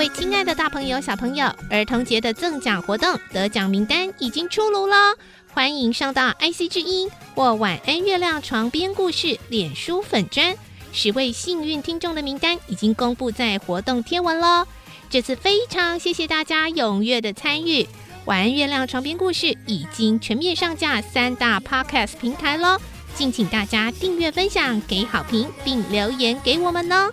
位亲爱的大朋友、小朋友，儿童节的赠奖活动得奖名单已经出炉了，欢迎上到 IC 之音或晚安月亮床边故事脸书粉砖，十位幸运听众的名单已经公布在活动贴文喽。这次非常谢谢大家踊跃的参与，晚安月亮床边故事已经全面上架三大 Podcast 平台喽，敬请大家订阅、分享、给好评，并留言给我们哦。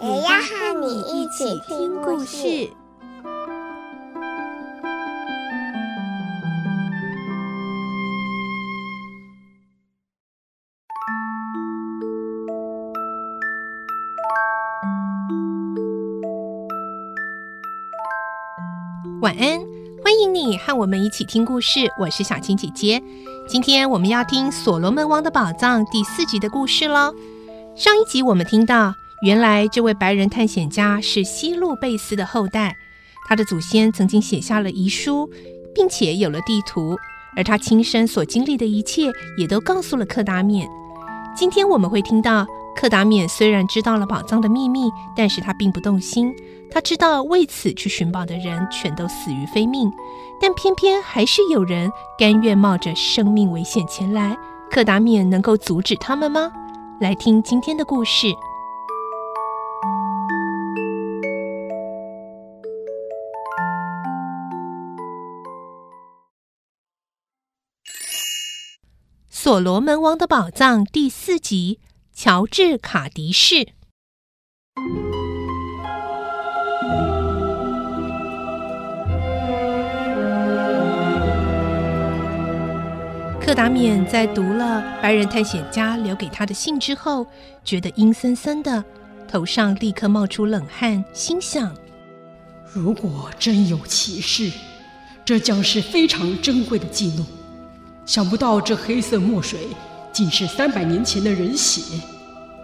也要和你一起听故事。晚安，欢迎你和我们一起听故事。我是小青姐姐，今天我们要听《所罗门王的宝藏》第四集的故事喽。上一集我们听到。原来这位白人探险家是西路贝斯的后代，他的祖先曾经写下了遗书，并且有了地图，而他亲身所经历的一切也都告诉了克达缅。今天我们会听到，克达缅虽然知道了宝藏的秘密，但是他并不动心。他知道为此去寻宝的人全都死于非命，但偏偏还是有人甘愿冒着生命危险前来。克达缅能够阻止他们吗？来听今天的故事。《所罗门王的宝藏》第四集：乔治·卡迪士。克达缅在读了白人探险家留给他的信之后，觉得阴森森的，头上立刻冒出冷汗，心想：如果真有其事，这将是非常珍贵的记录。想不到这黑色墨水竟是三百年前的人血，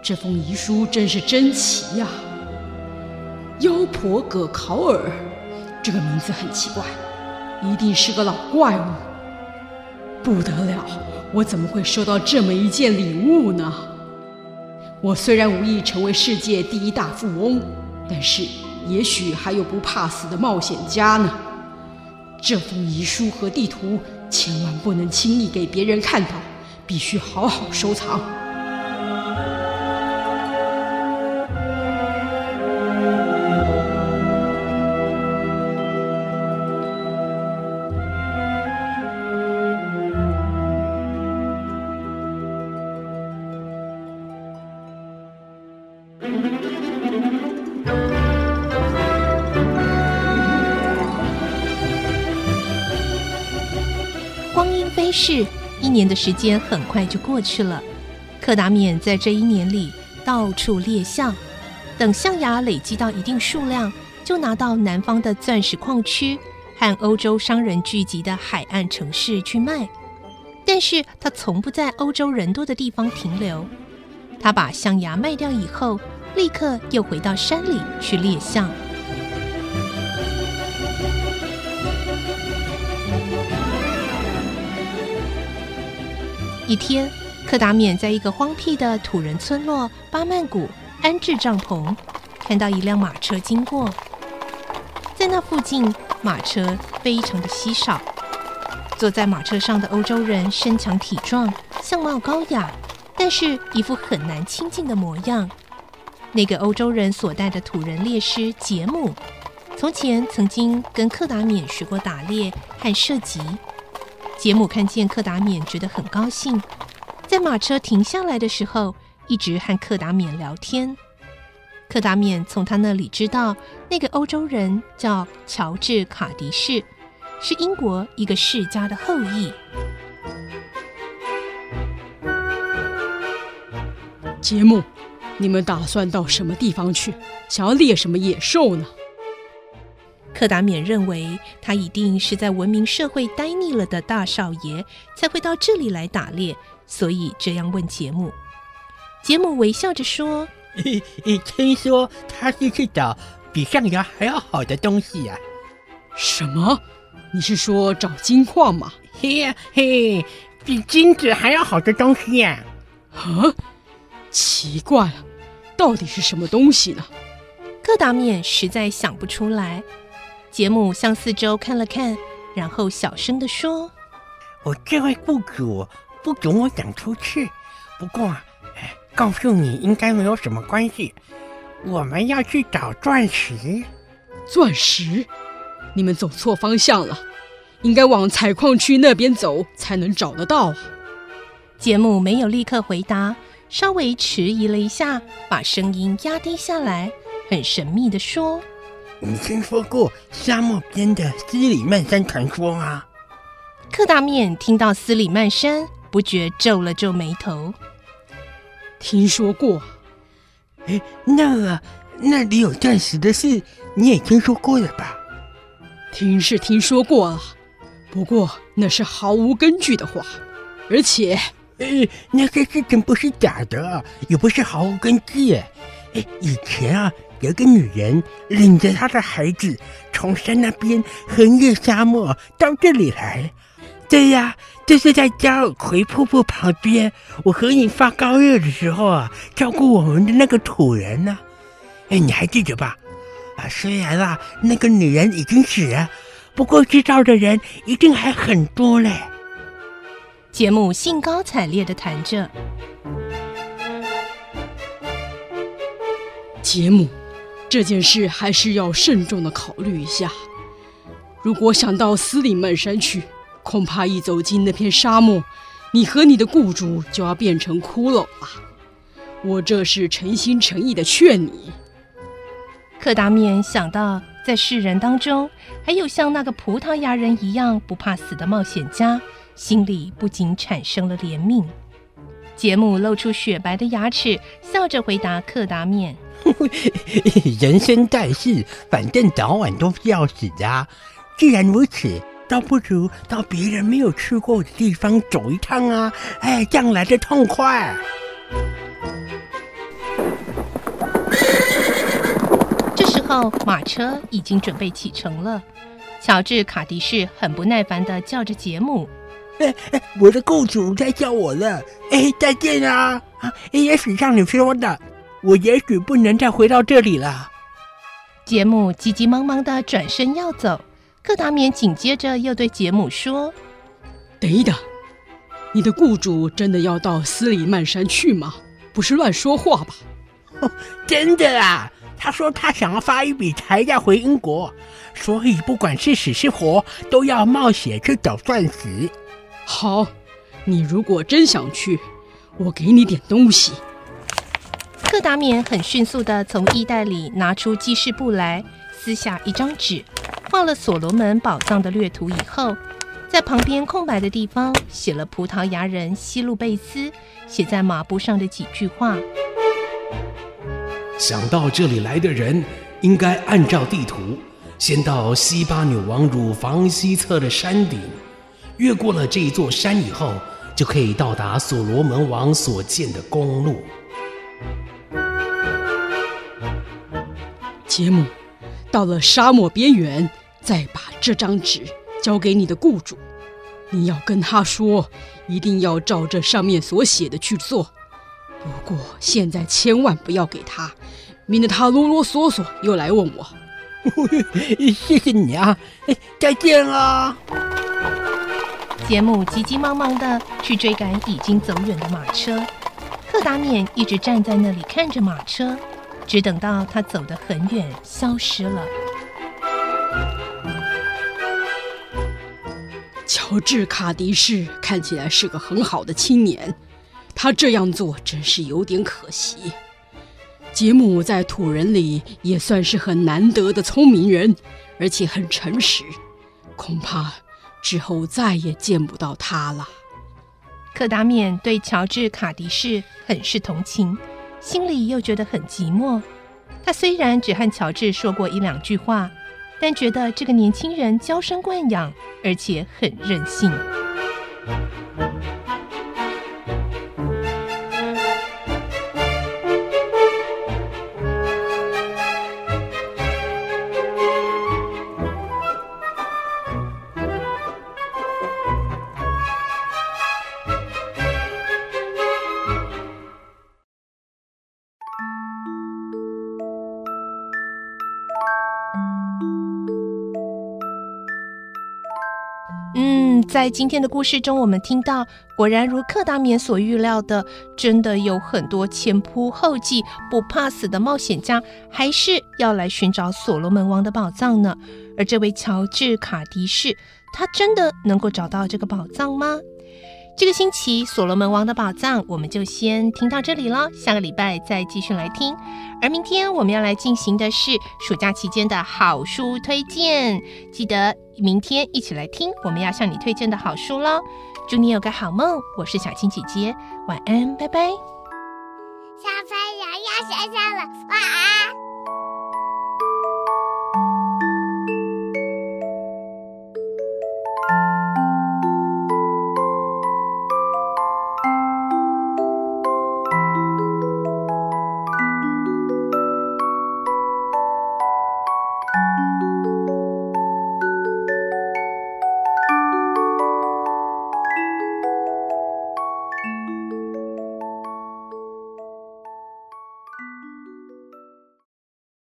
这封遗书真是珍奇呀！妖婆葛考尔，这个名字很奇怪，一定是个老怪物。不得了，我怎么会收到这么一件礼物呢？我虽然无意成为世界第一大富翁，但是也许还有不怕死的冒险家呢。这封遗书和地图。千万不能轻易给别人看到，必须好好收藏。是一年的时间很快就过去了，柯达缅在这一年里到处猎象，等象牙累积到一定数量，就拿到南方的钻石矿区和欧洲商人聚集的海岸城市去卖。但是他从不在欧洲人多的地方停留，他把象牙卖掉以后，立刻又回到山里去猎象。一天，克达缅在一个荒僻的土人村落巴曼谷安置帐篷，看到一辆马车经过。在那附近，马车非常的稀少。坐在马车上的欧洲人身强体壮，相貌高雅，但是一副很难亲近的模样。那个欧洲人所带的土人猎师杰姆，从前曾经跟克达缅学过打猎和射击。杰姆看见克达缅，觉得很高兴，在马车停下来的时候，一直和克达缅聊天。克达缅从他那里知道，那个欧洲人叫乔治·卡迪士，是英国一个世家的后裔。杰姆，你们打算到什么地方去？想要猎什么野兽呢？柯达冕认为，他一定是在文明社会待腻了的大少爷，才会到这里来打猎，所以这样问杰姆。杰姆微笑着说：“嘿嘿，听说他是去找比象牙还要好的东西呀、啊？什么？你是说找金矿吗？嘿嘿，比金子还要好的东西呀、啊？啊，奇怪了，到底是什么东西呢？”柯达冕实在想不出来。杰姆向四周看了看，然后小声的说：“我这位雇主不准我讲出去，不过，告诉你应该没有什么关系。我们要去找钻石。钻石？你们走错方向了，应该往采矿区那边走才能找得到啊。”杰姆没有立刻回答，稍微迟疑了一下，把声音压低下来，很神秘的说。你听说过沙漠边的斯里曼山传说吗？克大面听到斯里曼山，不觉皱了皱眉头。听说过？哎，那个那里有钻石的事，你也听说过了吧？听是听说过了，不过那是毫无根据的话，而且，哎，那个事情不是假的，也不是毫无根据。哎，以前啊。有个女人领着她的孩子从山那边横越沙漠到这里来。对呀，这是在加尔奎瀑布旁边，我和你发高热的时候啊，照顾我们的那个土人呢。哎，你还记得吧？啊，虽然啊，那个女人已经死了，不过知道的人一定还很多嘞。杰姆兴高采烈的谈着。杰姆。这件事还是要慎重的考虑一下。如果想到斯里曼山去，恐怕一走进那片沙漠，你和你的雇主就要变成骷髅了。我这是诚心诚意的劝你。克达面想到，在世人当中还有像那个葡萄牙人一样不怕死的冒险家，心里不禁产生了怜悯。杰姆露出雪白的牙齿，笑着回答克达面。人生在世，反正早晚都是要死的啊。既然如此，倒不如到别人没有去过的地方走一趟啊！哎，这样来的痛快。这时候，马车已经准备启程了。乔治·卡迪士很不耐烦地叫着杰姆：“哎哎，我的雇主在叫我了！哎，再见啊！啊，也许像你说的。”我也许不能再回到这里了。杰姆急急忙忙的转身要走，柯达冕紧接着又对杰姆说：“等一等，你的雇主真的要到斯里曼山去吗？不是乱说话吧？”“哦，真的啊！他说他想要发一笔财要回英国，所以不管是死是活，都要冒险去找钻石。”“好，你如果真想去，我给你点东西。”达冕很迅速地从衣袋里拿出记事簿来，撕下一张纸，画了所罗门宝藏的略图以后，在旁边空白的地方写了葡萄牙人西路贝斯写在马布上的几句话。想到这里来的人，应该按照地图，先到西巴女王乳房西侧的山顶，越过了这一座山以后，就可以到达所罗门王所建的公路。杰姆，到了沙漠边缘，再把这张纸交给你的雇主。你要跟他说，一定要照这上面所写的去做。不过现在千万不要给他，免得他啰啰嗦嗦又来问我。谢谢你啊，再见啦。杰姆急急忙忙的去追赶已经走远的马车，克达免一直站在那里看着马车。只等到他走得很远，消失了。乔治·卡迪士看起来是个很好的青年，他这样做真是有点可惜。杰姆在土人里也算是很难得的聪明人，而且很诚实，恐怕之后再也见不到他了。柯达面对乔治·卡迪士很是同情。心里又觉得很寂寞。他虽然只和乔治说过一两句话，但觉得这个年轻人娇生惯养，而且很任性。在今天的故事中，我们听到，果然如克达棉所预料的，真的有很多前仆后继、不怕死的冒险家，还是要来寻找所罗门王的宝藏呢。而这位乔治·卡迪士，他真的能够找到这个宝藏吗？这个星期所罗门王的宝藏，我们就先听到这里了，下个礼拜再继续来听。而明天我们要来进行的是暑假期间的好书推荐，记得明天一起来听我们要向你推荐的好书喽！祝你有个好梦，我是小青姐姐，晚安，拜拜。小朋友要睡觉了，晚安。